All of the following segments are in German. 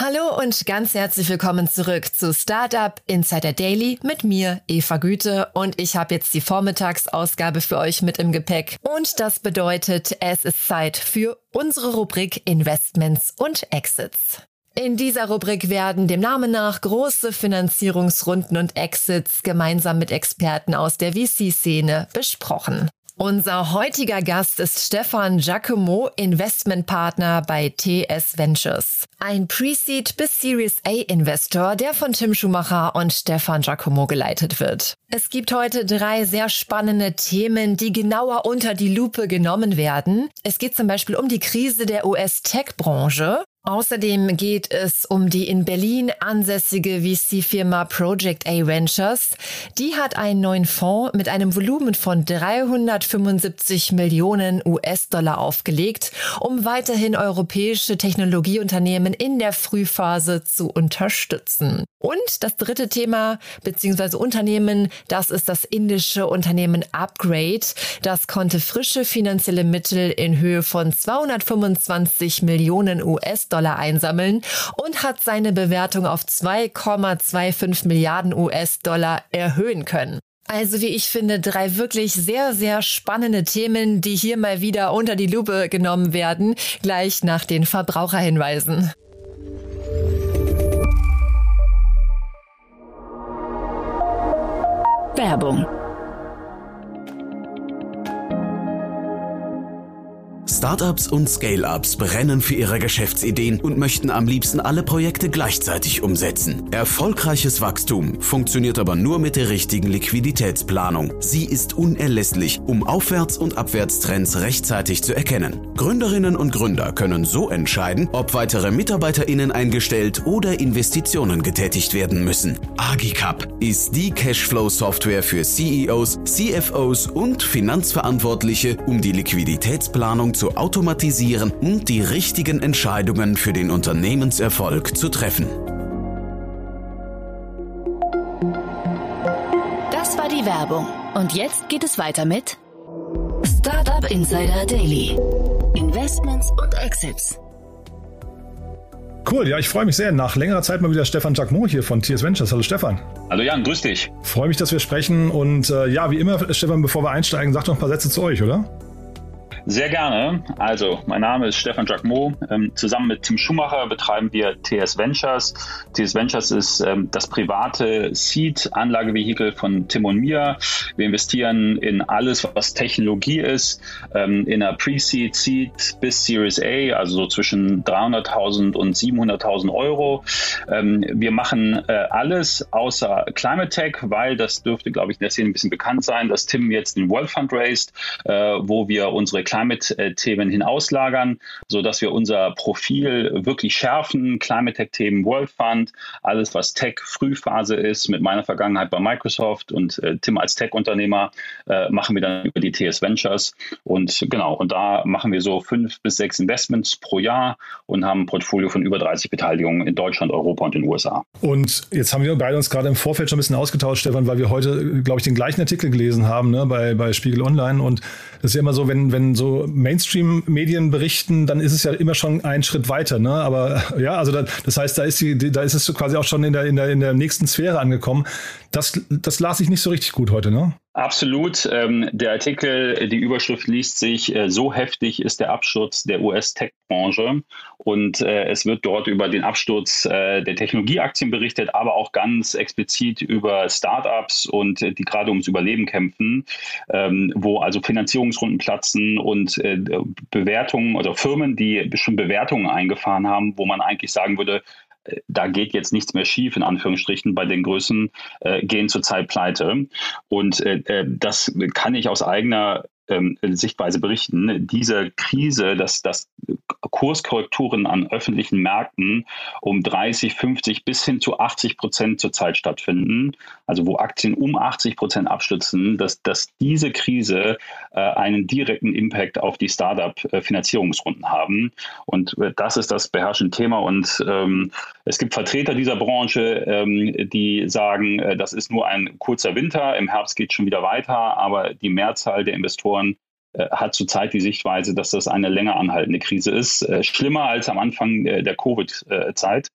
Hallo und ganz herzlich willkommen zurück zu Startup Insider Daily mit mir, Eva Güte. Und ich habe jetzt die Vormittagsausgabe für euch mit im Gepäck. Und das bedeutet, es ist Zeit für unsere Rubrik Investments und Exits. In dieser Rubrik werden dem Namen nach große Finanzierungsrunden und Exits gemeinsam mit Experten aus der VC-Szene besprochen. Unser heutiger Gast ist Stefan Giacomo, Investmentpartner bei TS Ventures. Ein Pre-Seed bis Series A Investor, der von Tim Schumacher und Stefan Giacomo geleitet wird. Es gibt heute drei sehr spannende Themen, die genauer unter die Lupe genommen werden. Es geht zum Beispiel um die Krise der US-Tech-Branche, Außerdem geht es um die in Berlin ansässige VC-Firma Project A Ventures. Die hat einen neuen Fonds mit einem Volumen von 375 Millionen US-Dollar aufgelegt, um weiterhin europäische Technologieunternehmen in der Frühphase zu unterstützen. Und das dritte Thema bzw. Unternehmen, das ist das indische Unternehmen Upgrade. Das konnte frische finanzielle Mittel in Höhe von 225 Millionen US-Dollar US-Dollar einsammeln und hat seine Bewertung auf 2,25 Milliarden US-Dollar erhöhen können. Also wie ich finde, drei wirklich sehr, sehr spannende Themen, die hier mal wieder unter die Lupe genommen werden, gleich nach den Verbraucherhinweisen. Werbung Startups und Scale-ups brennen für ihre Geschäftsideen und möchten am liebsten alle Projekte gleichzeitig umsetzen. Erfolgreiches Wachstum funktioniert aber nur mit der richtigen Liquiditätsplanung. Sie ist unerlässlich, um Aufwärts- und Abwärtstrends rechtzeitig zu erkennen. Gründerinnen und Gründer können so entscheiden, ob weitere MitarbeiterInnen eingestellt oder Investitionen getätigt werden müssen. Agicap ist die Cashflow-Software für CEOs, CFOs und Finanzverantwortliche, um die Liquiditätsplanung zu automatisieren und die richtigen Entscheidungen für den Unternehmenserfolg zu treffen. Das war die Werbung. Und jetzt geht es weiter mit Startup Insider Daily. Investments und Exits. Cool, ja, ich freue mich sehr. Nach längerer Zeit mal wieder Stefan Jacquemot hier von TS Ventures. Hallo Stefan. Hallo Jan, grüß dich. Freue mich, dass wir sprechen. Und äh, ja, wie immer, Stefan, bevor wir einsteigen, sag doch ein paar Sätze zu euch, oder? Sehr gerne. Also, mein Name ist Stefan Jacquemot. Ähm, zusammen mit Tim Schumacher betreiben wir TS Ventures. TS Ventures ist ähm, das private Seed-Anlagevehikel von Tim und mir. Wir investieren in alles, was Technologie ist, ähm, in einer Pre-Seed, Seed bis Series A, also so zwischen 300.000 und 700.000 Euro. Ähm, wir machen äh, alles außer Climate Tech, weil das dürfte, glaube ich, in der Szene ein bisschen bekannt sein, dass Tim jetzt den World Fund raised, äh, wo wir unsere Climate-Themen hinauslagern, sodass wir unser Profil wirklich schärfen. Climate Tech-Themen, World Fund, alles, was Tech-Frühphase ist, mit meiner Vergangenheit bei Microsoft und äh, Tim als Tech-Unternehmer, äh, machen wir dann über die TS Ventures. Und genau, und da machen wir so fünf bis sechs Investments pro Jahr und haben ein Portfolio von über 30 Beteiligungen in Deutschland, Europa und den USA. Und jetzt haben wir beide uns gerade im Vorfeld schon ein bisschen ausgetauscht, Stefan, weil wir heute, glaube ich, den gleichen Artikel gelesen haben ne, bei, bei Spiegel Online. Und das ist ja immer so, wenn, wenn so Mainstream-Medien berichten, dann ist es ja immer schon ein Schritt weiter. Ne? Aber ja, also da, das heißt, da ist, die, da ist es quasi auch schon in der, in der, in der nächsten Sphäre angekommen. Das, das las ich nicht so richtig gut heute, ne? Absolut. Ähm, der Artikel, die Überschrift liest sich, äh, so heftig ist der Absturz der US-Tech-Branche. Und äh, es wird dort über den Absturz äh, der Technologieaktien berichtet, aber auch ganz explizit über Startups und äh, die gerade ums Überleben kämpfen, ähm, wo also Finanzierungsrunden platzen und äh, Bewertungen oder Firmen, die schon Bewertungen eingefahren haben, wo man eigentlich sagen würde, da geht jetzt nichts mehr schief, in Anführungsstrichen, bei den Größen, äh, gehen zurzeit pleite. Und äh, äh, das kann ich aus eigener ähm, Sichtweise berichten. Diese Krise, dass, dass Kurskorrekturen an öffentlichen Märkten um 30, 50 bis hin zu 80 Prozent zurzeit stattfinden, also wo Aktien um 80 Prozent abstützen, dass, dass diese Krise äh, einen direkten Impact auf die Startup-Finanzierungsrunden haben. Und äh, das ist das beherrschende Thema. Und ähm, es gibt Vertreter dieser Branche, ähm, die sagen, äh, das ist nur ein kurzer Winter, im Herbst geht es schon wieder weiter, aber die Mehrzahl der Investoren äh, hat zurzeit die Sichtweise, dass das eine länger anhaltende Krise ist. Äh, schlimmer als am Anfang äh, der Covid-Zeit.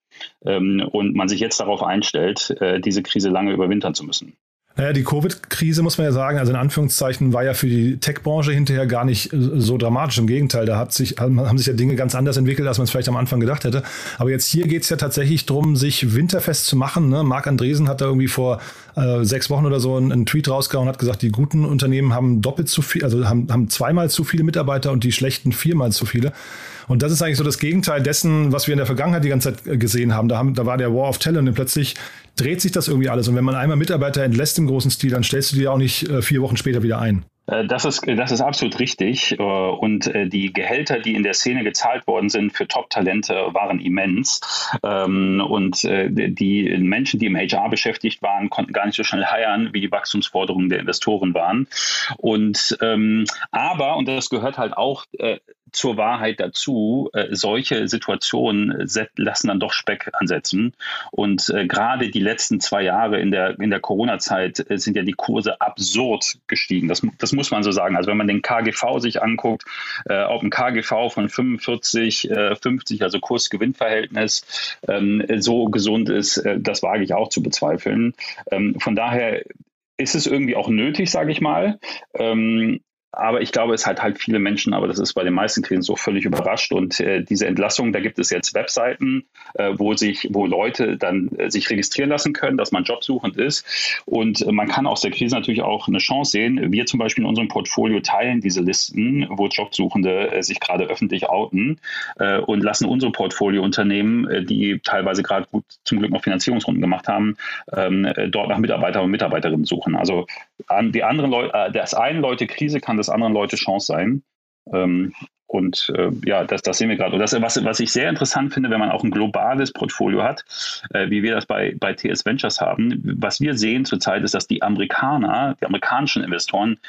Ähm, und man sich jetzt darauf einstellt, diese Krise lange überwintern zu müssen. Naja, die Covid-Krise, muss man ja sagen, also in Anführungszeichen, war ja für die Tech-Branche hinterher gar nicht äh, so dramatisch. Im Gegenteil, da hat sich, haben sich ja Dinge ganz anders entwickelt, als man es vielleicht am Anfang gedacht hätte. Aber jetzt hier geht es ja tatsächlich darum, sich winterfest zu machen. Ne? Marc Andresen hat da irgendwie vor äh, sechs Wochen oder so einen, einen Tweet rausgehauen und hat gesagt, die guten Unternehmen haben doppelt zu viel, also haben, haben zweimal zu viele Mitarbeiter und die schlechten viermal zu viele. Und das ist eigentlich so das Gegenteil dessen, was wir in der Vergangenheit die ganze Zeit gesehen haben. Da, haben, da war der War of Talent und plötzlich dreht sich das irgendwie alles. Und wenn man einmal Mitarbeiter entlässt im großen Stil, dann stellst du die auch nicht äh, vier Wochen später wieder ein. Äh, das ist, das ist absolut richtig. Äh, und äh, die Gehälter, die in der Szene gezahlt worden sind für Top-Talente, waren immens. Ähm, und die Menschen, die im HR beschäftigt waren, konnten gar nicht so schnell heiern, wie die Wachstumsforderungen der Investoren waren. Und ähm, aber, und das gehört halt auch zur Wahrheit dazu, solche Situationen lassen dann doch Speck ansetzen. Und gerade die letzten zwei Jahre in der, in der Corona-Zeit sind ja die Kurse absurd gestiegen. Das, das muss man so sagen. Also wenn man den KGV sich anguckt, äh, auf dem KGV von 45, äh, 50, also Kurs-Gewinn-Verhältnis, ähm, so gesund ist, äh, das wage ich auch zu bezweifeln. Ähm, von daher ist es irgendwie auch nötig, sage ich mal. Ähm, aber ich glaube, es hat halt viele Menschen, aber das ist bei den meisten Krisen so völlig überrascht. Und äh, diese Entlassung, da gibt es jetzt Webseiten, äh, wo sich, wo Leute dann äh, sich registrieren lassen können, dass man jobsuchend ist. Und äh, man kann aus der Krise natürlich auch eine Chance sehen. Wir zum Beispiel in unserem Portfolio teilen diese Listen, wo Jobsuchende äh, sich gerade öffentlich outen äh, und lassen unsere Portfoliounternehmen, die teilweise gerade gut zum Glück noch Finanzierungsrunden gemacht haben, ähm, äh, dort nach Mitarbeiter und Mitarbeiterinnen suchen. Also an die anderen Leute, das einen Leute Krise kann das anderen Leute Chance sein. Ähm, und äh, ja, das, das sehen wir gerade. Und das, was, was ich sehr interessant finde, wenn man auch ein globales Portfolio hat, äh, wie wir das bei, bei TS Ventures haben, was wir sehen zurzeit ist, dass die Amerikaner, die amerikanischen Investoren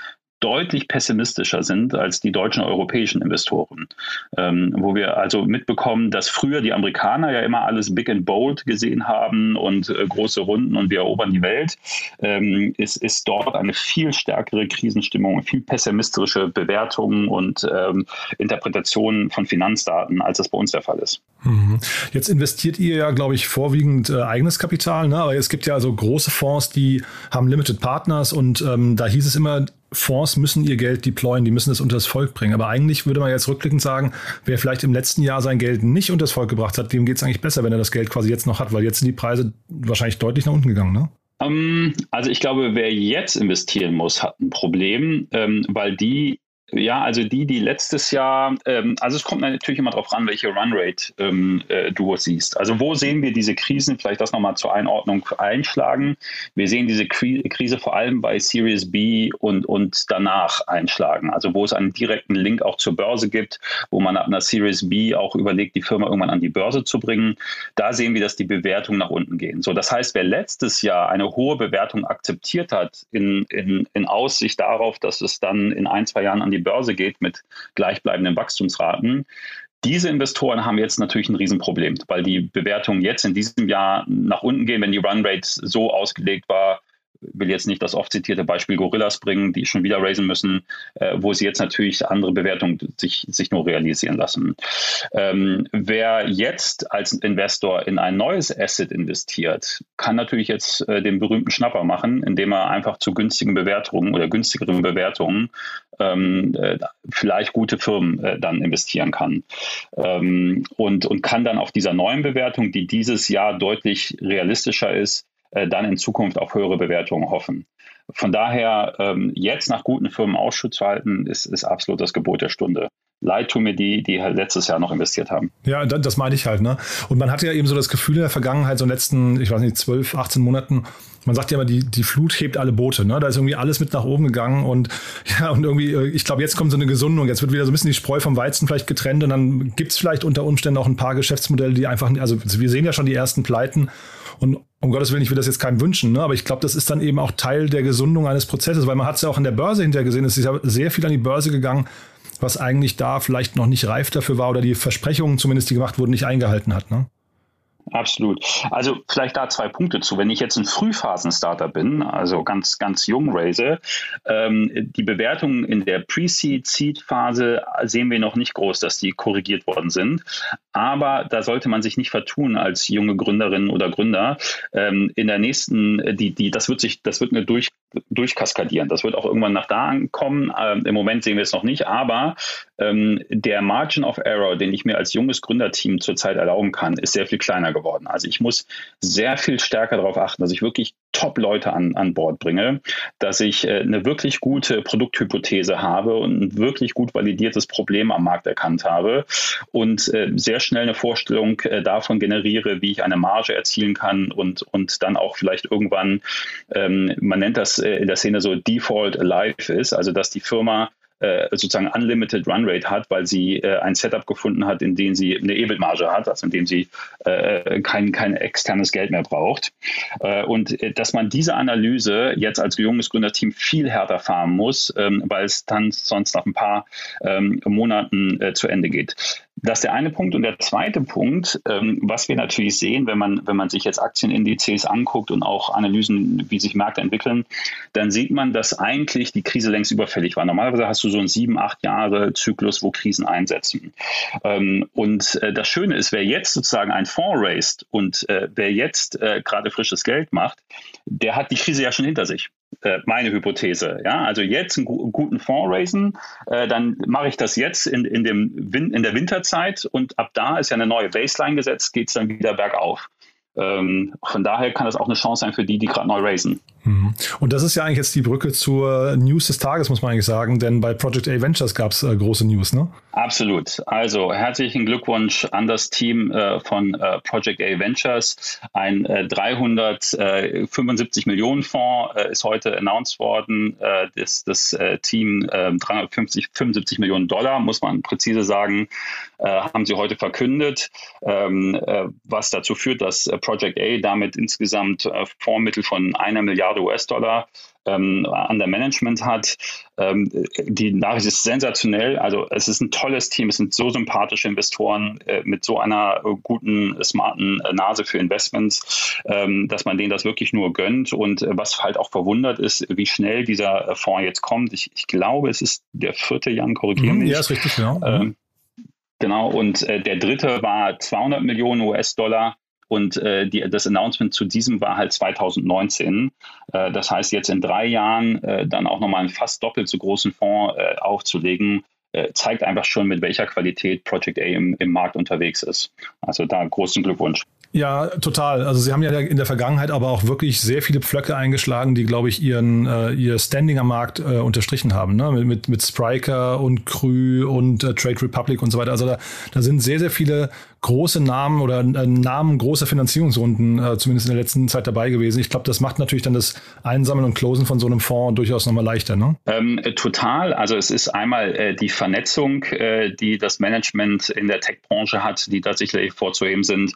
deutlich pessimistischer sind als die deutschen europäischen Investoren. Ähm, wo wir also mitbekommen, dass früher die Amerikaner ja immer alles big and bold gesehen haben und äh, große Runden und wir erobern die Welt, ähm, ist, ist dort eine viel stärkere Krisenstimmung, viel pessimistische Bewertungen und ähm, Interpretationen von Finanzdaten, als das bei uns der Fall ist. Mhm. Jetzt investiert ihr ja, glaube ich, vorwiegend äh, eigenes Kapital, ne? aber es gibt ja also große Fonds, die haben Limited Partners und ähm, da hieß es immer, Fonds müssen ihr Geld deployen, die müssen es unter das Volk bringen. Aber eigentlich würde man jetzt rückblickend sagen, wer vielleicht im letzten Jahr sein Geld nicht unter das Volk gebracht hat, dem geht es eigentlich besser, wenn er das Geld quasi jetzt noch hat, weil jetzt sind die Preise wahrscheinlich deutlich nach unten gegangen, ne? Ähm, also ich glaube, wer jetzt investieren muss, hat ein Problem, ähm, weil die ja, also die, die letztes Jahr, ähm, also es kommt natürlich immer darauf ran, welche Runrate ähm, äh, du siehst. Also wo sehen wir diese Krisen, vielleicht das nochmal zur Einordnung einschlagen. Wir sehen diese Krise vor allem bei Series B und, und danach einschlagen. Also wo es einen direkten Link auch zur Börse gibt, wo man ab einer Series B auch überlegt, die Firma irgendwann an die Börse zu bringen. Da sehen wir, dass die Bewertungen nach unten gehen. So, das heißt, wer letztes Jahr eine hohe Bewertung akzeptiert hat, in, in, in Aussicht darauf, dass es dann in ein, zwei Jahren an die Börse geht mit gleichbleibenden Wachstumsraten. Diese Investoren haben jetzt natürlich ein Riesenproblem, weil die Bewertungen jetzt in diesem Jahr nach unten gehen, wenn die Runrate so ausgelegt war, will jetzt nicht das oft zitierte Beispiel Gorillas bringen, die schon wieder raisen müssen, äh, wo sie jetzt natürlich andere Bewertungen sich, sich nur realisieren lassen. Ähm, wer jetzt als Investor in ein neues Asset investiert, kann natürlich jetzt äh, den berühmten Schnapper machen, indem er einfach zu günstigen Bewertungen oder günstigeren Bewertungen ähm, äh, vielleicht gute Firmen äh, dann investieren kann. Ähm, und, und kann dann auf dieser neuen Bewertung, die dieses Jahr deutlich realistischer ist, äh, dann in Zukunft auf höhere Bewertungen hoffen. Von daher ähm, jetzt nach guten Firmen Ausschutz zu halten, ist, ist absolut das Gebot der Stunde. Leid mir die, die halt letztes Jahr noch investiert haben. Ja, das meine ich halt. Ne? Und man hatte ja eben so das Gefühl in der Vergangenheit, so in den letzten, ich weiß nicht, 12, 18 Monaten, man sagt ja immer, die, die Flut hebt alle Boote. Ne? Da ist irgendwie alles mit nach oben gegangen und ja, und irgendwie, äh, ich glaube, jetzt kommt so eine Gesundung. Jetzt wird wieder so ein bisschen die Spreu vom Weizen vielleicht getrennt und dann gibt es vielleicht unter Umständen auch ein paar Geschäftsmodelle, die einfach, also wir sehen ja schon die ersten Pleiten und um Gottes Willen, ich will das jetzt keinem wünschen, ne? aber ich glaube, das ist dann eben auch Teil der Gesundung eines Prozesses, weil man hat es ja auch in der Börse hinterher gesehen, es ist ja sehr viel an die Börse gegangen, was eigentlich da vielleicht noch nicht reif dafür war oder die Versprechungen zumindest, die gemacht wurden, nicht eingehalten hat. Ne? Absolut. Also vielleicht da zwei Punkte zu. Wenn ich jetzt ein Frühphasen-Starter bin, also ganz, ganz jung raise, ähm, die Bewertungen in der Pre-Seed, Seed-Phase sehen wir noch nicht groß, dass die korrigiert worden sind. Aber da sollte man sich nicht vertun als junge Gründerin oder Gründer. Ähm, in der nächsten, die, die, das wird sich, das wird eine durch, durchkaskadieren. Das wird auch irgendwann nach da ankommen. Ähm, Im Moment sehen wir es noch nicht, aber ähm, der Margin of Error, den ich mir als junges Gründerteam zurzeit erlauben kann, ist sehr viel kleiner geworden. Also ich muss sehr viel stärker darauf achten, dass ich wirklich Top-Leute an, an Bord bringe, dass ich äh, eine wirklich gute Produkthypothese habe und ein wirklich gut validiertes Problem am Markt erkannt habe und äh, sehr schnell eine Vorstellung äh, davon generiere, wie ich eine Marge erzielen kann und, und dann auch vielleicht irgendwann, ähm, man nennt das äh, in der Szene so Default Alive ist, also dass die Firma äh, sozusagen Unlimited Run Rate hat, weil sie äh, ein Setup gefunden hat, in dem sie eine EBIT-Marge hat, also in dem sie äh, kein, kein externes Geld mehr braucht. Äh, und äh, dass man diese Analyse jetzt als junges Gründerteam viel härter fahren muss, ähm, weil es dann sonst nach ein paar ähm, Monaten äh, zu Ende geht. Das ist der eine Punkt. Und der zweite Punkt, ähm, was wir natürlich sehen, wenn man, wenn man sich jetzt Aktienindizes anguckt und auch Analysen, wie sich Märkte entwickeln, dann sieht man, dass eigentlich die Krise längst überfällig war. Normalerweise hast du so einen sieben, acht Jahre Zyklus, wo Krisen einsetzen. Ähm, und äh, das Schöne ist, wer jetzt sozusagen ein Fonds raised und äh, wer jetzt äh, gerade frisches Geld macht, der hat die Krise ja schon hinter sich. Äh, meine Hypothese. Ja, also jetzt einen guten Fonds raisen, äh, dann mache ich das jetzt in, in, dem Win in der Winterzeit und ab da ist ja eine neue Baseline gesetzt, geht es dann wieder bergauf. Ähm, von daher kann das auch eine Chance sein für die, die gerade neu raisen. Mhm. Und das ist ja eigentlich jetzt die Brücke zur News des Tages, muss man eigentlich sagen, denn bei Project A Ventures gab es äh, große News, ne? Absolut. Also herzlichen Glückwunsch an das Team äh, von äh, Project A Ventures. Ein 375 äh, Millionen Fonds äh, ist heute announced worden. Äh, das, das Team 350, 75 Millionen Dollar, muss man präzise sagen, haben sie heute verkündet, ähm, was dazu führt, dass Project A damit insgesamt Fondsmittel von einer Milliarde US-Dollar ähm, an der Management hat. Ähm, die Nachricht ist sensationell. Also es ist ein tolles Team, es sind so sympathische Investoren äh, mit so einer äh, guten, smarten äh, Nase für Investments, ähm, dass man denen das wirklich nur gönnt. Und äh, was halt auch verwundert ist, wie schnell dieser äh, Fonds jetzt kommt. Ich, ich glaube, es ist der vierte Jan, korrigieren mhm, Ja, ist richtig, genau. Ähm, genau, und äh, der dritte war 200 Millionen US-Dollar. Und äh, die, das Announcement zu diesem war halt 2019. Äh, das heißt, jetzt in drei Jahren äh, dann auch nochmal einen fast doppelt so großen Fonds äh, aufzulegen, zeigt einfach schon, mit welcher Qualität Project A im, im Markt unterwegs ist. Also da großen Glückwunsch. Ja, total. Also sie haben ja in der Vergangenheit aber auch wirklich sehr viele Pflöcke eingeschlagen, die, glaube ich, ihren äh, ihr Standing am Markt äh, unterstrichen haben. Ne? Mit, mit, mit Spriker und Krü und äh, Trade Republic und so weiter. Also da, da sind sehr, sehr viele große Namen oder äh, Namen großer Finanzierungsrunden äh, zumindest in der letzten Zeit dabei gewesen. Ich glaube, das macht natürlich dann das Einsammeln und Closen von so einem Fonds durchaus nochmal leichter. Ne? Ähm, äh, total. Also es ist einmal äh, die Vernetzung, äh, die das Management in der Tech-Branche hat, die da sicherlich vorzuheben sind.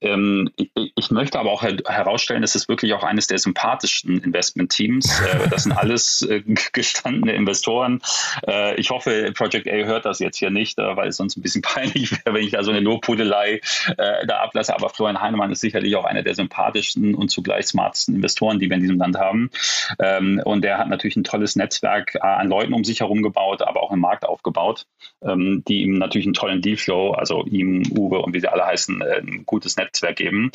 Ähm, ich, ich, möchte aber auch her herausstellen, es ist wirklich auch eines der sympathischsten Investment-Teams. Äh, das sind alles gestandene Investoren. ich hoffe, Project A hört das jetzt hier nicht, weil es sonst ein bisschen peinlich wäre, wenn ich da so eine Lobhudelei äh, da ablasse. Aber Florian Heinemann ist sicherlich auch einer der sympathischsten und zugleich smartesten Investoren, die wir in diesem Land haben. Ähm, und der hat natürlich ein tolles Netzwerk äh, an Leuten um sich herum gebaut, aber auch im Markt aufgebaut, ähm, die ihm natürlich einen tollen Dealflow, also ihm, Uwe und wie sie alle heißen, äh, ein gutes Netzwerk geben.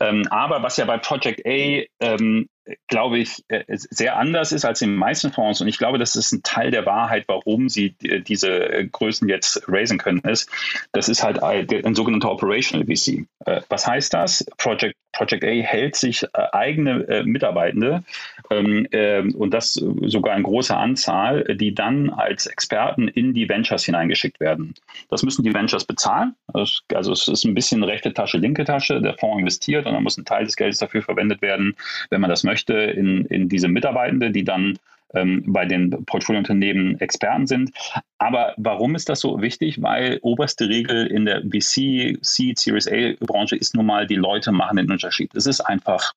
Ähm, aber was ja bei Project A ähm, glaube ich, äh, sehr anders ist als in den meisten Fonds. Und ich glaube, das ist ein Teil der Wahrheit, warum sie diese äh, Größen jetzt raisen können, ist, das ist halt ein sogenannter Operational VC. Äh, was heißt das? Project, Project A hält sich eigene Mitarbeitende ähm, ähm, und das sogar in großer Anzahl, die dann als Experten in die Ventures hineingeschickt werden. Das müssen die Ventures bezahlen. Also es ist ein bisschen rechte Tasche, linke Tasche. Der Fonds investiert und dann muss ein Teil des Geldes dafür verwendet werden, wenn man das möchte, in, in diese Mitarbeitende, die dann ähm, bei den Portfoliounternehmen Experten sind. Aber warum ist das so wichtig? Weil oberste Regel in der VC, Seed, Series A-Branche ist nun mal, die Leute machen den Unterschied. Es ist einfach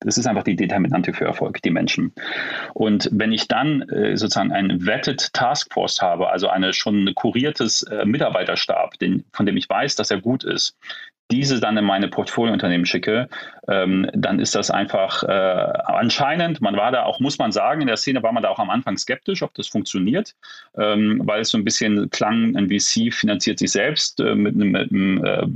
das ist einfach die Determinante für Erfolg, die Menschen. Und wenn ich dann äh, sozusagen einen vetted Taskforce habe, also eine schon kuriertes äh, Mitarbeiterstab, den, von dem ich weiß, dass er gut ist, diese dann in meine Portfoliounternehmen schicke, ähm, dann ist das einfach äh, anscheinend, man war da auch, muss man sagen, in der Szene war man da auch am Anfang skeptisch, ob das funktioniert, ähm, weil es so ein bisschen klang, ein VC finanziert sich selbst äh, mit einem, mit einem äh,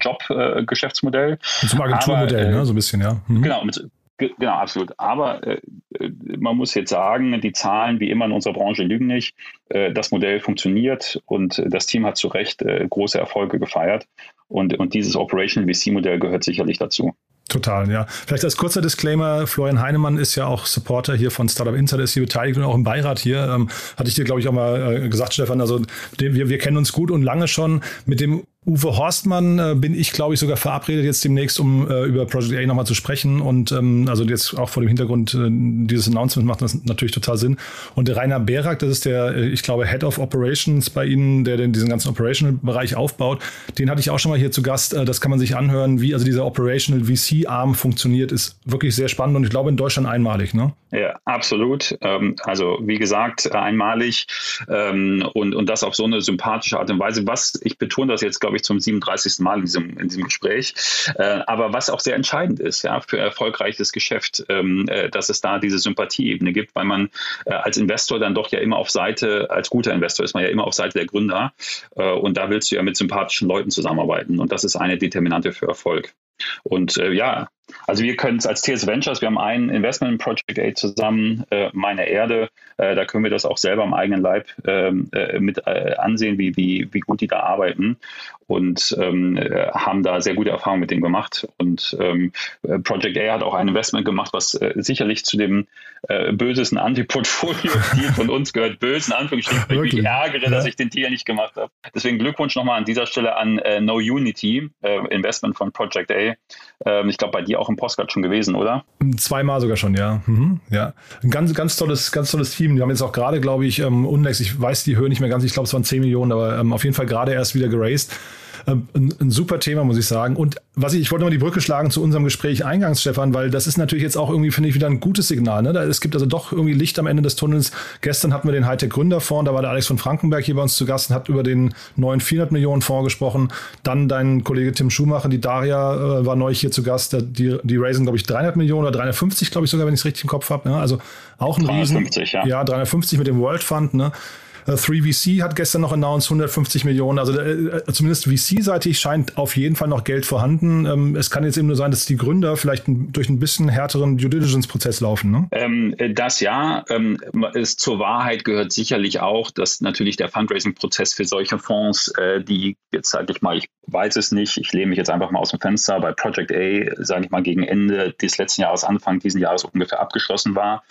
Job-Geschäftsmodell. Äh, zum Agenturmodell, ne? so ein bisschen, ja. Mhm. Genau, mit, Genau, absolut. Aber äh, äh, man muss jetzt sagen, die Zahlen wie immer in unserer Branche lügen nicht. Äh, das Modell funktioniert und das Team hat zu Recht äh, große Erfolge gefeiert. Und, und dieses Operational VC-Modell gehört sicherlich dazu. Total, ja. Vielleicht als kurzer Disclaimer, Florian Heinemann ist ja auch Supporter hier von Startup Insider, ist hier beteiligt und auch im Beirat hier. Ähm, hatte ich dir, glaube ich, auch mal äh, gesagt, Stefan. Also wir, wir kennen uns gut und lange schon. Mit dem Uwe Horstmann äh, bin ich, glaube ich, sogar verabredet jetzt demnächst, um äh, über Project A nochmal zu sprechen. Und ähm, also jetzt auch vor dem Hintergrund äh, dieses Announcement macht das natürlich total Sinn. Und Rainer Berak, das ist der, äh, ich glaube, Head of Operations bei Ihnen, der den, diesen ganzen Operational-Bereich aufbaut. Den hatte ich auch schon mal hier zu Gast. Äh, das kann man sich anhören, wie also dieser Operational VC-Arm funktioniert. Ist wirklich sehr spannend und ich glaube in Deutschland einmalig, ne? Ja, absolut. Ähm, also wie gesagt, einmalig ähm, und, und das auf so eine sympathische Art und Weise. Was, ich betone das jetzt, glaube ich, zum 37. Mal in diesem, in diesem Gespräch, äh, aber was auch sehr entscheidend ist ja, für erfolgreiches Geschäft, ähm, äh, dass es da diese Sympathieebene gibt, weil man äh, als Investor dann doch ja immer auf Seite, als guter Investor ist man ja immer auf Seite der Gründer äh, und da willst du ja mit sympathischen Leuten zusammenarbeiten und das ist eine Determinante für Erfolg. Und äh, ja, also wir können es als TS Ventures, wir haben ein Investment in Project A zusammen, äh, meine Erde, äh, da können wir das auch selber am eigenen Leib ähm, äh, mit äh, ansehen, wie, wie, wie gut die da arbeiten und ähm, äh, haben da sehr gute Erfahrungen mit dem gemacht. Und ähm, Project A hat auch ein Investment gemacht, was sicherlich zu dem bösesten Anti-Portfolio-Deal von uns gehört. Bösen Anführungsstrichen, weil ich mich ärgere, dass ich den Tier nicht gemacht habe. Deswegen Glückwunsch nochmal an dieser Stelle an No Unity, Investment von Project A. Ähm, ich glaube, bei dir auch im Postcard schon gewesen, oder? Zweimal sogar schon, ja. Mhm, ja. Ein ganz, ganz tolles, ganz tolles Team. Die haben jetzt auch gerade, glaube ich, ähm, Unlex, ich weiß die Höhe nicht mehr ganz, ich glaube, es waren 10 Millionen, aber ähm, auf jeden Fall gerade erst wieder geraced. Ähm, ein, ein, super Thema, muss ich sagen. Und was ich, ich wollte mal die Brücke schlagen zu unserem Gespräch eingangs, Stefan, weil das ist natürlich jetzt auch irgendwie, finde ich, wieder ein gutes Signal. Ne? Es gibt also doch irgendwie Licht am Ende des Tunnels. Gestern hatten wir den Hightech Gründerfonds, da war der Alex von Frankenberg hier bei uns zu Gast und hat über den neuen 400 Millionen Fonds gesprochen. Dann dein Kollege Tim Schumacher, die Daria, äh, war neu hier zu Gast. Die, die raisen, glaube ich, 300 Millionen oder 350, glaube ich sogar, wenn ich es richtig im Kopf habe. Ne? Also auch ein 350, Riesen. Ja. ja, 350 mit dem World Fund. Ne? 3VC äh, hat gestern noch announced 150 Millionen. Also äh, zumindest VC-seitig scheint auf jeden Fall noch Geld vorhanden. Ähm, es kann jetzt eben nur sein, dass die Gründer vielleicht durch ein bisschen härteren Due Diligence-Prozess laufen. Ne? Ähm, das ja. Ähm, es, zur Wahrheit gehört sicherlich auch, dass natürlich der Fundraising-Prozess für solche Fonds, äh, die jetzt sage ich mal, ich weiß es nicht, ich lehne mich jetzt einfach mal aus dem Fenster, bei Project A, sage ich mal, gegen Ende des letzten Jahres, Anfang diesen Jahres ungefähr abgeschlossen war,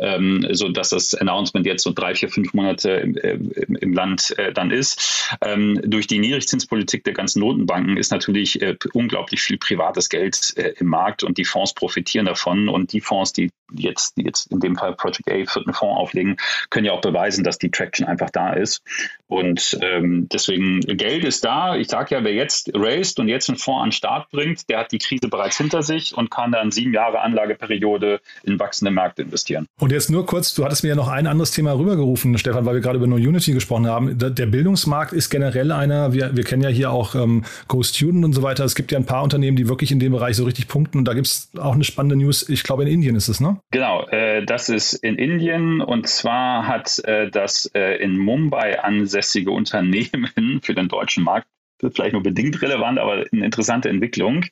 ähm, sodass das Announcement jetzt so drei, vier, fünf Monate äh, im Land äh, dann ist. Ähm, durch die Niedrigzinspolitik der ganzen Notenbanken ist natürlich äh, unglaublich viel privates Geld äh, im Markt und die Fonds profitieren davon. Und die Fonds, die jetzt, die jetzt in dem Fall Project A vierten Fonds auflegen, können ja auch beweisen, dass die Traction einfach da ist. Und ähm, deswegen, Geld ist da. Ich sage ja, wer jetzt raised und jetzt einen Fonds an den Start bringt, der hat die Krise bereits hinter sich und kann dann sieben Jahre Anlageperiode in wachsende Märkte investieren. Und jetzt nur kurz, du hattest mir ja noch ein anderes Thema rübergerufen, Stefan, weil wir gerade über No Unity gesprochen haben. Der Bildungsmarkt ist generell einer, wir, wir kennen ja hier auch ähm, Go Student und so weiter. Es gibt ja ein paar Unternehmen, die wirklich in dem Bereich so richtig punkten. Und da gibt es auch eine spannende News. Ich glaube, in Indien ist es, ne? Genau, äh, das ist in Indien. Und zwar hat äh, das äh, in Mumbai ansässige Unternehmen für den deutschen Markt vielleicht nur bedingt relevant, aber eine interessante Entwicklung.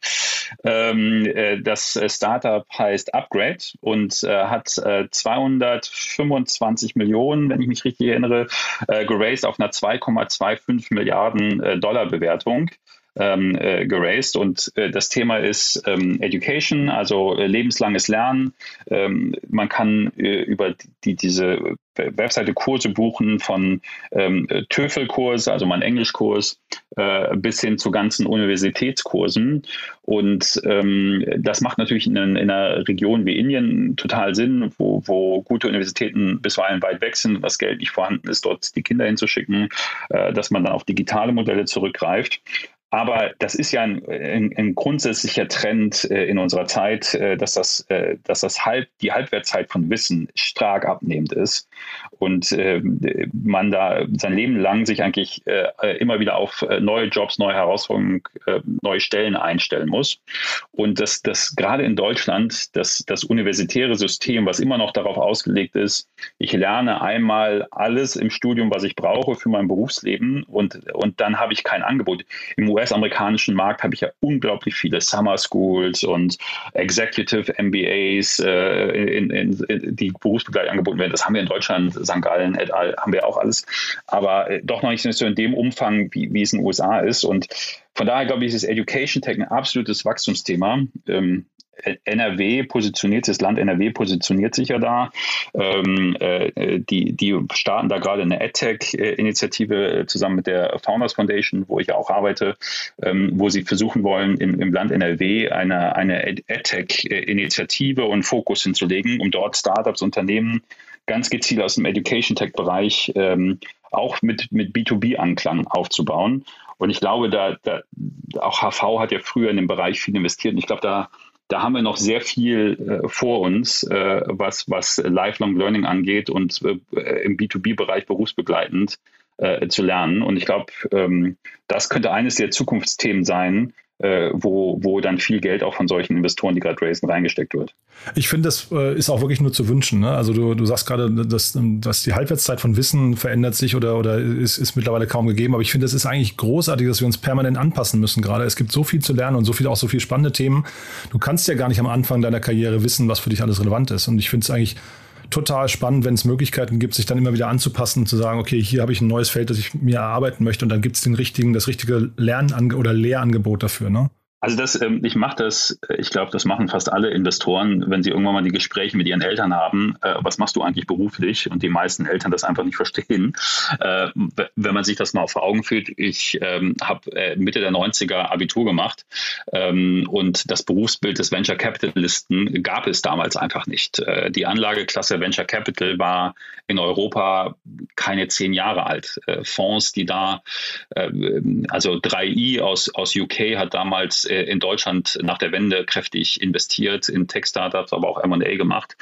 Ähm, äh, das Startup heißt Upgrade und äh, hat äh, 225 Millionen, wenn ich mich richtig erinnere, äh, geraced auf einer 2,25 Milliarden äh, Dollar Bewertung ähm, äh, geraced. Und äh, das Thema ist ähm, Education, also äh, lebenslanges Lernen. Ähm, man kann äh, über die, diese Webseite Kurse buchen von ähm, TOEFL-Kurs, also mein Englischkurs, äh, bis hin zu ganzen Universitätskursen. Und ähm, das macht natürlich in, in, einer Region wie Indien total Sinn, wo, wo gute Universitäten bisweilen weit weg sind das Geld nicht vorhanden ist, dort die Kinder hinzuschicken, äh, dass man dann auf digitale Modelle zurückgreift. Aber das ist ja ein, ein, ein grundsätzlicher Trend äh, in unserer Zeit, äh, dass, das, äh, dass das halb, die Halbwertzeit von Wissen stark abnehmend ist und äh, man da sein Leben lang sich eigentlich äh, immer wieder auf äh, neue Jobs, neue Herausforderungen, neue Stellen einstellen muss. Und dass das gerade in Deutschland, das, das universitäre System, was immer noch darauf ausgelegt ist, ich lerne einmal alles im Studium, was ich brauche für mein Berufsleben und, und dann habe ich kein Angebot. Im US US-amerikanischen Markt habe ich ja unglaublich viele Summer Schools und Executive MBAs, äh, in, in, in, die berufsbegleitend angeboten werden. Das haben wir in Deutschland, St. Gallen et al. haben wir auch alles, aber äh, doch noch nicht so in dem Umfang, wie, wie es in den USA ist. Und von daher glaube ich, ist Education Tech ein absolutes Wachstumsthema. Ähm, NRW positioniert, das Land NRW positioniert sich ja da. Ähm, äh, die, die starten da gerade eine EdTech-Initiative äh, zusammen mit der Founders Foundation, wo ich ja auch arbeite, ähm, wo sie versuchen wollen, im, im Land NRW eine, eine EdTech-Initiative und Fokus hinzulegen, um dort Startups, Unternehmen ganz gezielt aus dem Education-Tech-Bereich ähm, auch mit, mit B2B-Anklang aufzubauen. Und ich glaube, da, da auch HV hat ja früher in dem Bereich viel investiert. Und ich glaube, da da haben wir noch sehr viel äh, vor uns, äh, was, was Lifelong Learning angeht und äh, im B2B-Bereich berufsbegleitend äh, zu lernen. Und ich glaube, ähm, das könnte eines der Zukunftsthemen sein, wo, wo dann viel Geld auch von solchen Investoren, die gerade raisen, reingesteckt wird. Ich finde, das äh, ist auch wirklich nur zu wünschen. Ne? Also du, du sagst gerade, dass, dass die Halbwertszeit von Wissen verändert sich oder, oder ist, ist mittlerweile kaum gegeben. Aber ich finde, es ist eigentlich großartig, dass wir uns permanent anpassen müssen gerade. Es gibt so viel zu lernen und so viel, auch so viele spannende Themen. Du kannst ja gar nicht am Anfang deiner Karriere wissen, was für dich alles relevant ist. Und ich finde es eigentlich total spannend, wenn es Möglichkeiten gibt, sich dann immer wieder anzupassen und zu sagen, okay, hier habe ich ein neues Feld, das ich mir erarbeiten möchte und dann gibt es den richtigen, das richtige Lern- oder Lehrangebot dafür. Ne? Also das, ähm, ich mache das, äh, ich glaube, das machen fast alle Investoren, wenn sie irgendwann mal die Gespräche mit ihren Eltern haben, äh, was machst du eigentlich beruflich? Und die meisten Eltern das einfach nicht verstehen. Äh, wenn man sich das mal vor Augen fühlt, ich ähm, habe Mitte der 90er Abitur gemacht ähm, und das Berufsbild des Venture Capitalisten gab es damals einfach nicht. Die Anlageklasse Venture Capital war in Europa keine zehn Jahre alt. Fonds, die da, also 3i aus, aus UK hat damals in Deutschland nach der Wende kräftig investiert, in Tech-Startups, aber auch M&A gemacht.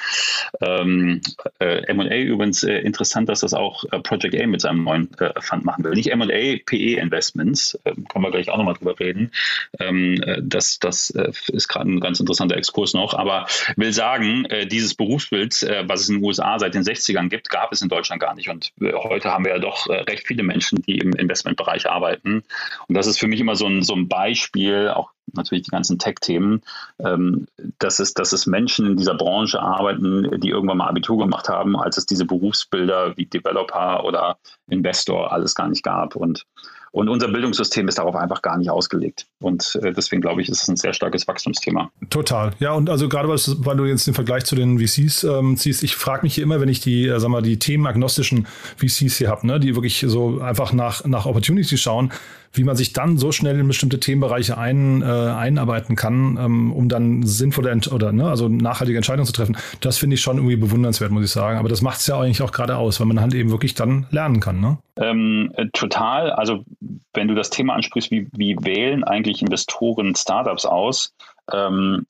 Ähm, äh, M&A übrigens äh, interessant, dass das auch äh, Project A mit seinem neuen äh, Fund machen will. Nicht M&A, PE-Investments, äh, können wir gleich auch nochmal drüber reden. Ähm, das das ist gerade ein ganz interessanter Exkurs noch, aber will sagen, dieses Berufsbild, was es in den USA seit den 60ern gibt, gab es in Deutschland gar nicht. Und heute haben wir ja doch recht viele Menschen, die im Investmentbereich arbeiten. Und das ist für mich immer so ein, so ein Beispiel, auch natürlich die ganzen Tech-Themen, ähm, dass, es, dass es Menschen in dieser Branche arbeiten, die irgendwann mal Abitur gemacht haben, als es diese Berufsbilder wie Developer oder Investor alles gar nicht gab. Und und unser Bildungssystem ist darauf einfach gar nicht ausgelegt. Und äh, deswegen glaube ich, ist es ein sehr starkes Wachstumsthema. Total. Ja, und also gerade weil du jetzt den Vergleich zu den VCs ähm, ziehst, ich frage mich hier immer, wenn ich die, äh, sag mal, die themenagnostischen VCs hier habe, ne, die wirklich so einfach nach, nach Opportunity schauen, wie man sich dann so schnell in bestimmte Themenbereiche ein, äh, einarbeiten kann, ähm, um dann sinnvolle oder ne, also nachhaltige Entscheidungen zu treffen. Das finde ich schon irgendwie bewundernswert, muss ich sagen. Aber das macht es ja eigentlich auch gerade aus, weil man halt eben wirklich dann lernen kann. Ne? Ähm, äh, total. Also wenn du das Thema ansprichst, wie, wie wählen eigentlich Investoren Startups aus? Ähm,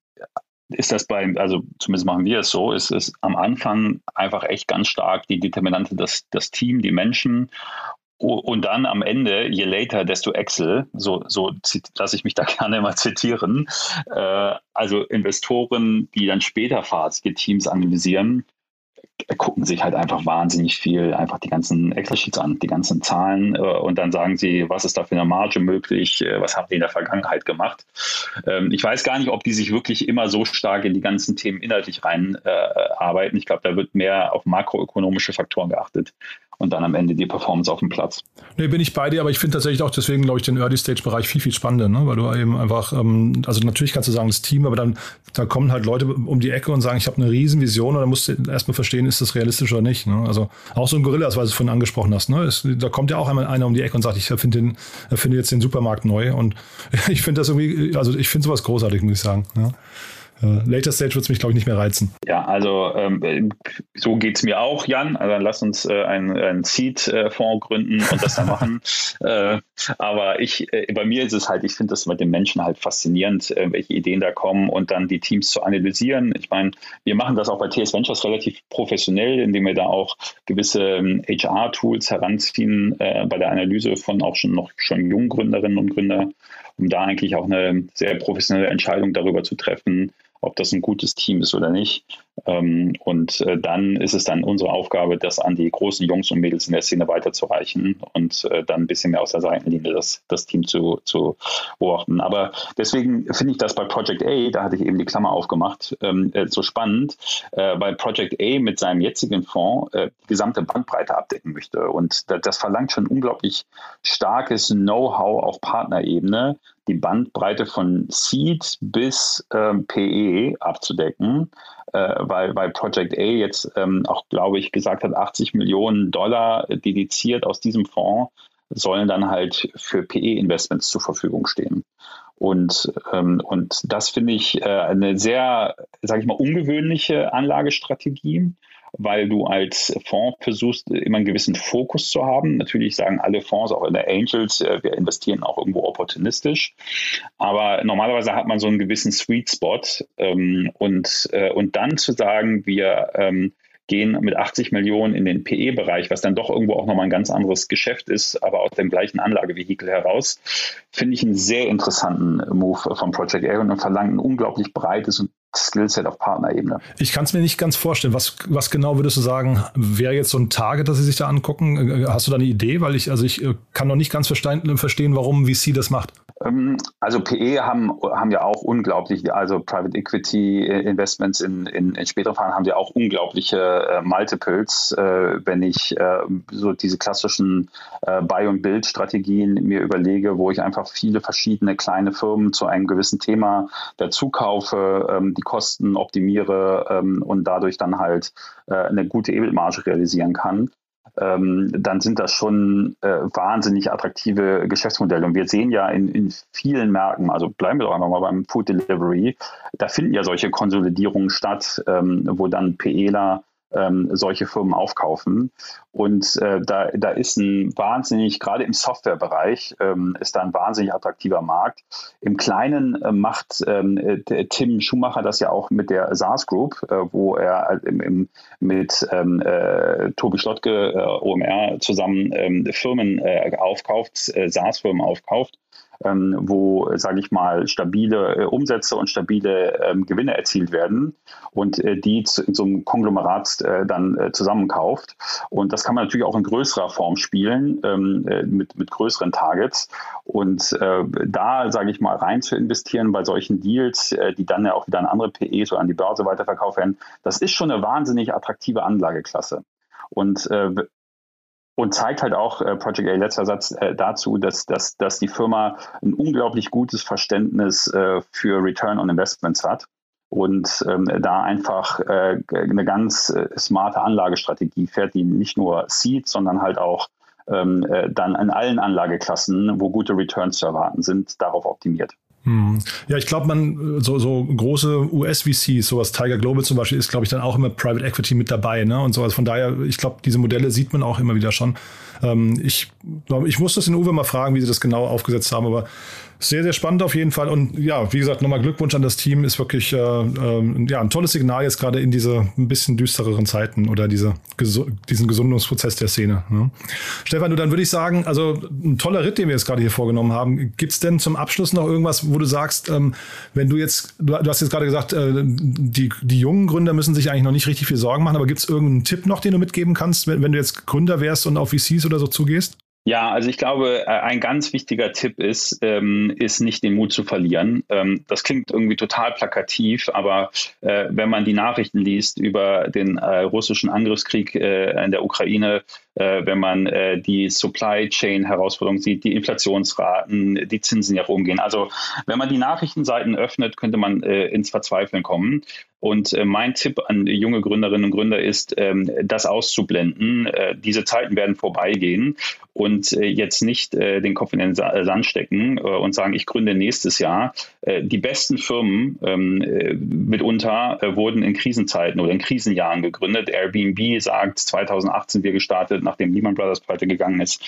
ist das bei, also zumindest machen wir es so, ist es am Anfang einfach echt ganz stark die Determinante, das, das Team, die Menschen und dann am Ende, je later, desto Excel, so, so lasse ich mich da gerne mal zitieren. Äh, also Investoren, die dann später phasige Teams analysieren, gucken sich halt einfach wahnsinnig viel einfach die ganzen Excel-Sheets an, die ganzen Zahlen äh, und dann sagen sie, was ist da für eine Marge möglich, äh, was haben die in der Vergangenheit gemacht. Ähm, ich weiß gar nicht, ob die sich wirklich immer so stark in die ganzen Themen inhaltlich reinarbeiten. Äh, ich glaube, da wird mehr auf makroökonomische Faktoren geachtet und dann am Ende die Performance auf dem Platz. Nee, bin ich bei dir, aber ich finde tatsächlich auch deswegen, glaube ich, den Early-Stage-Bereich viel, viel spannender, ne? weil du eben einfach, ähm, also natürlich kannst du sagen, das Team, aber dann da kommen halt Leute um die Ecke und sagen, ich habe eine riesen Vision und dann musst du erstmal verstehen, ist das realistisch oder nicht. Ne? Also auch so ein Gorillas, weil du es vorhin angesprochen hast. Ne? Es, da kommt ja auch einmal einer um die Ecke und sagt, ich erfinde, erfinde jetzt den Supermarkt neu und ich finde das irgendwie, also ich finde sowas großartig, muss ich sagen. Ja? Äh, later Stage wird es mich, glaube ich, nicht mehr reizen. Ja, also ähm, so geht es mir auch, Jan. Also dann lass uns äh, einen, einen Seed-Fonds gründen und das dann machen. äh, aber ich, äh, bei mir ist es halt, ich finde das mit den Menschen halt faszinierend, äh, welche Ideen da kommen und dann die Teams zu analysieren. Ich meine, wir machen das auch bei TS Ventures relativ professionell, indem wir da auch gewisse ähm, HR-Tools heranziehen äh, bei der Analyse von auch schon noch schon jungen Gründerinnen und Gründern, um da eigentlich auch eine sehr professionelle Entscheidung darüber zu treffen, ob das ein gutes Team ist oder nicht. Ähm, und äh, dann ist es dann unsere Aufgabe, das an die großen Jungs und Mädels in der Szene weiterzureichen und äh, dann ein bisschen mehr aus der Seitenlinie das, das Team zu, zu beobachten. Aber deswegen finde ich das bei Project A, da hatte ich eben die Klammer aufgemacht, ähm, äh, so spannend, weil Project A mit seinem jetzigen Fonds die gesamte Bandbreite abdecken möchte. Und das, verlangt schon unglaublich starkes Know-how auf Partnerebene, die Bandbreite von Seed bis ähm, PE abzudecken äh, weil, weil Project A jetzt ähm, auch, glaube ich, gesagt hat, 80 Millionen Dollar dediziert aus diesem Fonds sollen dann halt für PE-Investments zur Verfügung stehen. Und, ähm, und das finde ich äh, eine sehr, sage ich mal, ungewöhnliche Anlagestrategie weil du als Fonds versuchst, immer einen gewissen Fokus zu haben. Natürlich sagen alle Fonds, auch in der Angels, äh, wir investieren auch irgendwo opportunistisch. Aber normalerweise hat man so einen gewissen Sweet Spot. Ähm, und, äh, und dann zu sagen, wir ähm, gehen mit 80 Millionen in den PE-Bereich, was dann doch irgendwo auch nochmal ein ganz anderes Geschäft ist, aber aus dem gleichen Anlagevehikel heraus, finde ich einen sehr interessanten Move von Project A und verlangt ein unglaublich breites und Skillset auf Partnerebene. Ich kann es mir nicht ganz vorstellen. Was, was genau würdest du sagen, wäre jetzt so ein Target, das Sie sich da angucken? Hast du da eine Idee? Weil ich, also ich äh, kann noch nicht ganz verstehen, verstehen warum VC das macht. Ähm, also PE haben, haben ja auch unglaublich, also Private Equity äh, Investments in, in, in späteren Phasen haben ja auch unglaubliche äh, Multiples, äh, wenn ich äh, so diese klassischen äh, Buy- und Build-Strategien mir überlege, wo ich einfach viele verschiedene kleine Firmen zu einem gewissen Thema dazu kaufe, ähm, die Kosten optimiere ähm, und dadurch dann halt äh, eine gute EBIT-Marge realisieren kann ähm, dann sind das schon äh, wahnsinnig attraktive Geschäftsmodelle. Und wir sehen ja in, in vielen Märkten, also bleiben wir doch einfach mal beim Food Delivery, da finden ja solche Konsolidierungen statt, ähm, wo dann PEler ähm, solche Firmen aufkaufen. Und äh, da, da ist ein wahnsinnig, gerade im Softwarebereich, ähm, ist da ein wahnsinnig attraktiver Markt. Im Kleinen äh, macht ähm, äh, Tim Schumacher das ja auch mit der SaaS Group, äh, wo er im, im, mit ähm, äh, Tobi Schlottke, äh, OMR, zusammen ähm, Firmen aufkauft, SaaS-Firmen aufkauft ähm, wo, sage ich mal, stabile äh, Umsätze und stabile ähm, Gewinne erzielt werden und äh, die zu, in so einem Konglomerat äh, dann äh, zusammenkauft. Und das kann man natürlich auch in größerer Form spielen, ähm, äh, mit, mit größeren Targets. Und äh, da, sage ich mal, rein zu investieren bei solchen Deals, die dann ja auch wieder an andere PEs oder an die Börse weiterverkauft werden, das ist schon eine wahnsinnig attraktive Anlageklasse. Und und zeigt halt auch äh, Project A letzter Satz äh, dazu, dass, dass, dass die Firma ein unglaublich gutes Verständnis äh, für Return on Investments hat und ähm, da einfach äh, eine ganz äh, smarte Anlagestrategie fährt, die nicht nur sieht, sondern halt auch ähm, äh, dann in allen Anlageklassen, wo gute Returns zu erwarten sind, darauf optimiert. Hm. Ja, ich glaube, man, so, so große US-VCs, sowas Tiger Global zum Beispiel, ist, glaube ich, dann auch immer Private Equity mit dabei, ne? Und so. Also von daher, ich glaube, diese Modelle sieht man auch immer wieder schon. Ähm, ich glaube, ich muss das in Uwe mal fragen, wie sie das genau aufgesetzt haben, aber Sehr, sehr spannend auf jeden Fall. Und ja, wie gesagt, nochmal Glückwunsch an das Team. Ist wirklich äh, äh, ja, ein tolles Signal jetzt gerade in diese ein bisschen düstereren Zeiten oder diese, diesen Gesundungsprozess der Szene. Ne? Stefan, du, dann würde ich sagen, also ein toller Ritt, den wir jetzt gerade hier vorgenommen haben. Gibt es denn zum Abschluss noch irgendwas, wo du sagst, ähm, wenn du jetzt, du, du, hast jetzt gerade gesagt, äh, die, die jungen Gründer müssen sich eigentlich noch nicht richtig viel Sorgen machen, aber gibt es irgendeinen Tipp noch, den du mitgeben kannst, wenn, wenn du jetzt Gründer wärst und auf VCs oder so zugehst? Ja, also ich glaube, äh, ein ganz wichtiger Tipp ist, ähm, ist nicht den Mut zu verlieren. Ähm, das klingt irgendwie total plakativ, aber äh, wenn man die Nachrichten liest über den äh, russischen Angriffskrieg äh, in der Ukraine, äh, wenn man äh, die Supply Chain Herausforderungen sieht, die Inflationsraten, die Zinsen ja rumgehen. Also wenn man die Nachrichtenseiten öffnet, könnte man ins Verzweifeln kommen. Und äh, mein Tipp an junge Gründerinnen und Gründer ist, ähm, das auszublenden. Äh, diese Zeiten werden vorbeigehen und äh, jetzt nicht äh, den Kopf in den Sa Sand stecken äh, und sagen, ich gründe nächstes Jahr. Äh, die besten Firmen ähm, mitunter wurden in Krisenzeiten oder in Krisenjahren gegründet. Airbnb sagt, 2008 sind wir gestartet, nachdem Lehman Brothers pleite gegangen ist.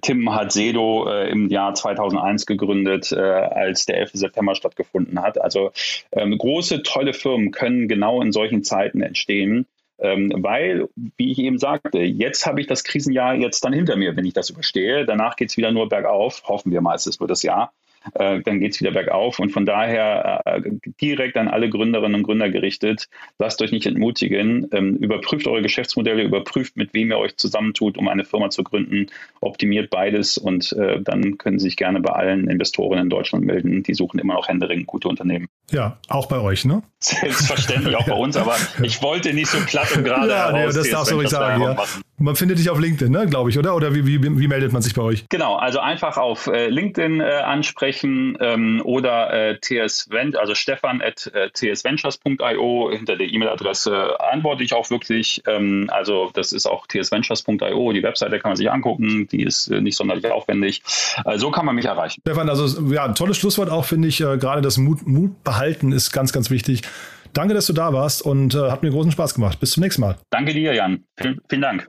Tim hat Sedo im Jahr 2001 gegründet, als der 11. September stattgefunden hat. Also ähm, große, tolle Firmen können genau in solchen Zeiten entstehen, ähm, weil, wie ich eben sagte, jetzt habe ich das Krisenjahr jetzt dann hinter mir, wenn ich das überstehe. Danach geht es wieder nur bergauf. Hoffen wir es wird das Jahr. Äh, dann geht es wieder bergauf. Und von daher äh, direkt an alle Gründerinnen und Gründer gerichtet, lasst euch nicht entmutigen, ähm, überprüft eure Geschäftsmodelle, überprüft, mit wem ihr euch zusammentut, um eine Firma zu gründen, optimiert beides und äh, dann können Sie sich gerne bei allen Investoren in Deutschland melden. Die suchen immer noch händeringend gute Unternehmen. Ja, auch bei euch, ne? Selbstverständlich auch bei uns, aber ich wollte nicht so platt und gerade ja, nee, das darfst du ruhig sagen, ja. Man findet dich auf LinkedIn, ne, glaube ich, oder? Oder wie, wie, wie, meldet man sich bei euch? Genau, also einfach auf äh, LinkedIn äh, ansprechen ähm, oder äh, TS also Stefan at äh, tsventures.io hinter der E-Mail-Adresse antworte ich auch wirklich. Ähm, also das ist auch tsventures.io, die Webseite kann man sich angucken, die ist äh, nicht sonderlich aufwendig. Äh, so kann man mich erreichen. Stefan, also ja, ein tolles Schlusswort auch, finde ich. Äh, gerade das Mut, Mut behalten ist ganz, ganz wichtig. Danke, dass du da warst und äh, hat mir großen Spaß gemacht. Bis zum nächsten Mal. Danke dir, Jan. Vielen, vielen Dank.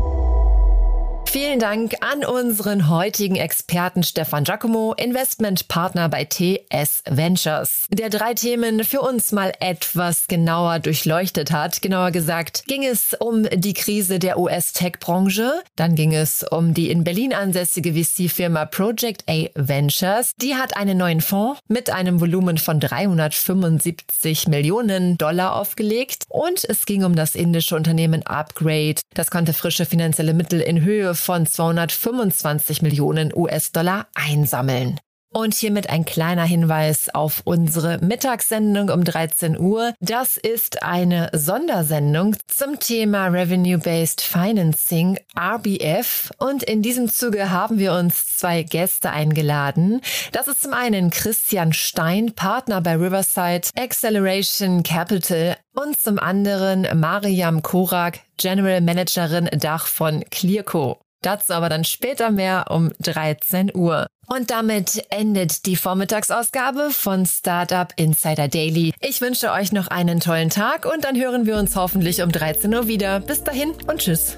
Vielen Dank an unseren heutigen Experten Stefan Giacomo, Investmentpartner bei TS Ventures, der drei Themen für uns mal etwas genauer durchleuchtet hat. Genauer gesagt ging es um die Krise der US-Tech-Branche, dann ging es um die in Berlin ansässige VC-Firma Project A Ventures. Die hat einen neuen Fonds mit einem Volumen von 375 Millionen Dollar aufgelegt und es ging um das indische Unternehmen Upgrade. Das konnte frische finanzielle Mittel in Höhe von 225 Millionen US-Dollar einsammeln. Und hiermit ein kleiner Hinweis auf unsere Mittagssendung um 13 Uhr. Das ist eine Sondersendung zum Thema Revenue-Based Financing, RBF. Und in diesem Zuge haben wir uns zwei Gäste eingeladen. Das ist zum einen Christian Stein, Partner bei Riverside Acceleration Capital und zum anderen Mariam Korak, General Managerin Dach von Clearco. Dazu aber dann später mehr um 13 Uhr. Und damit endet die Vormittagsausgabe von Startup Insider Daily. Ich wünsche euch noch einen tollen Tag und dann hören wir uns hoffentlich um 13 Uhr wieder. Bis dahin und tschüss.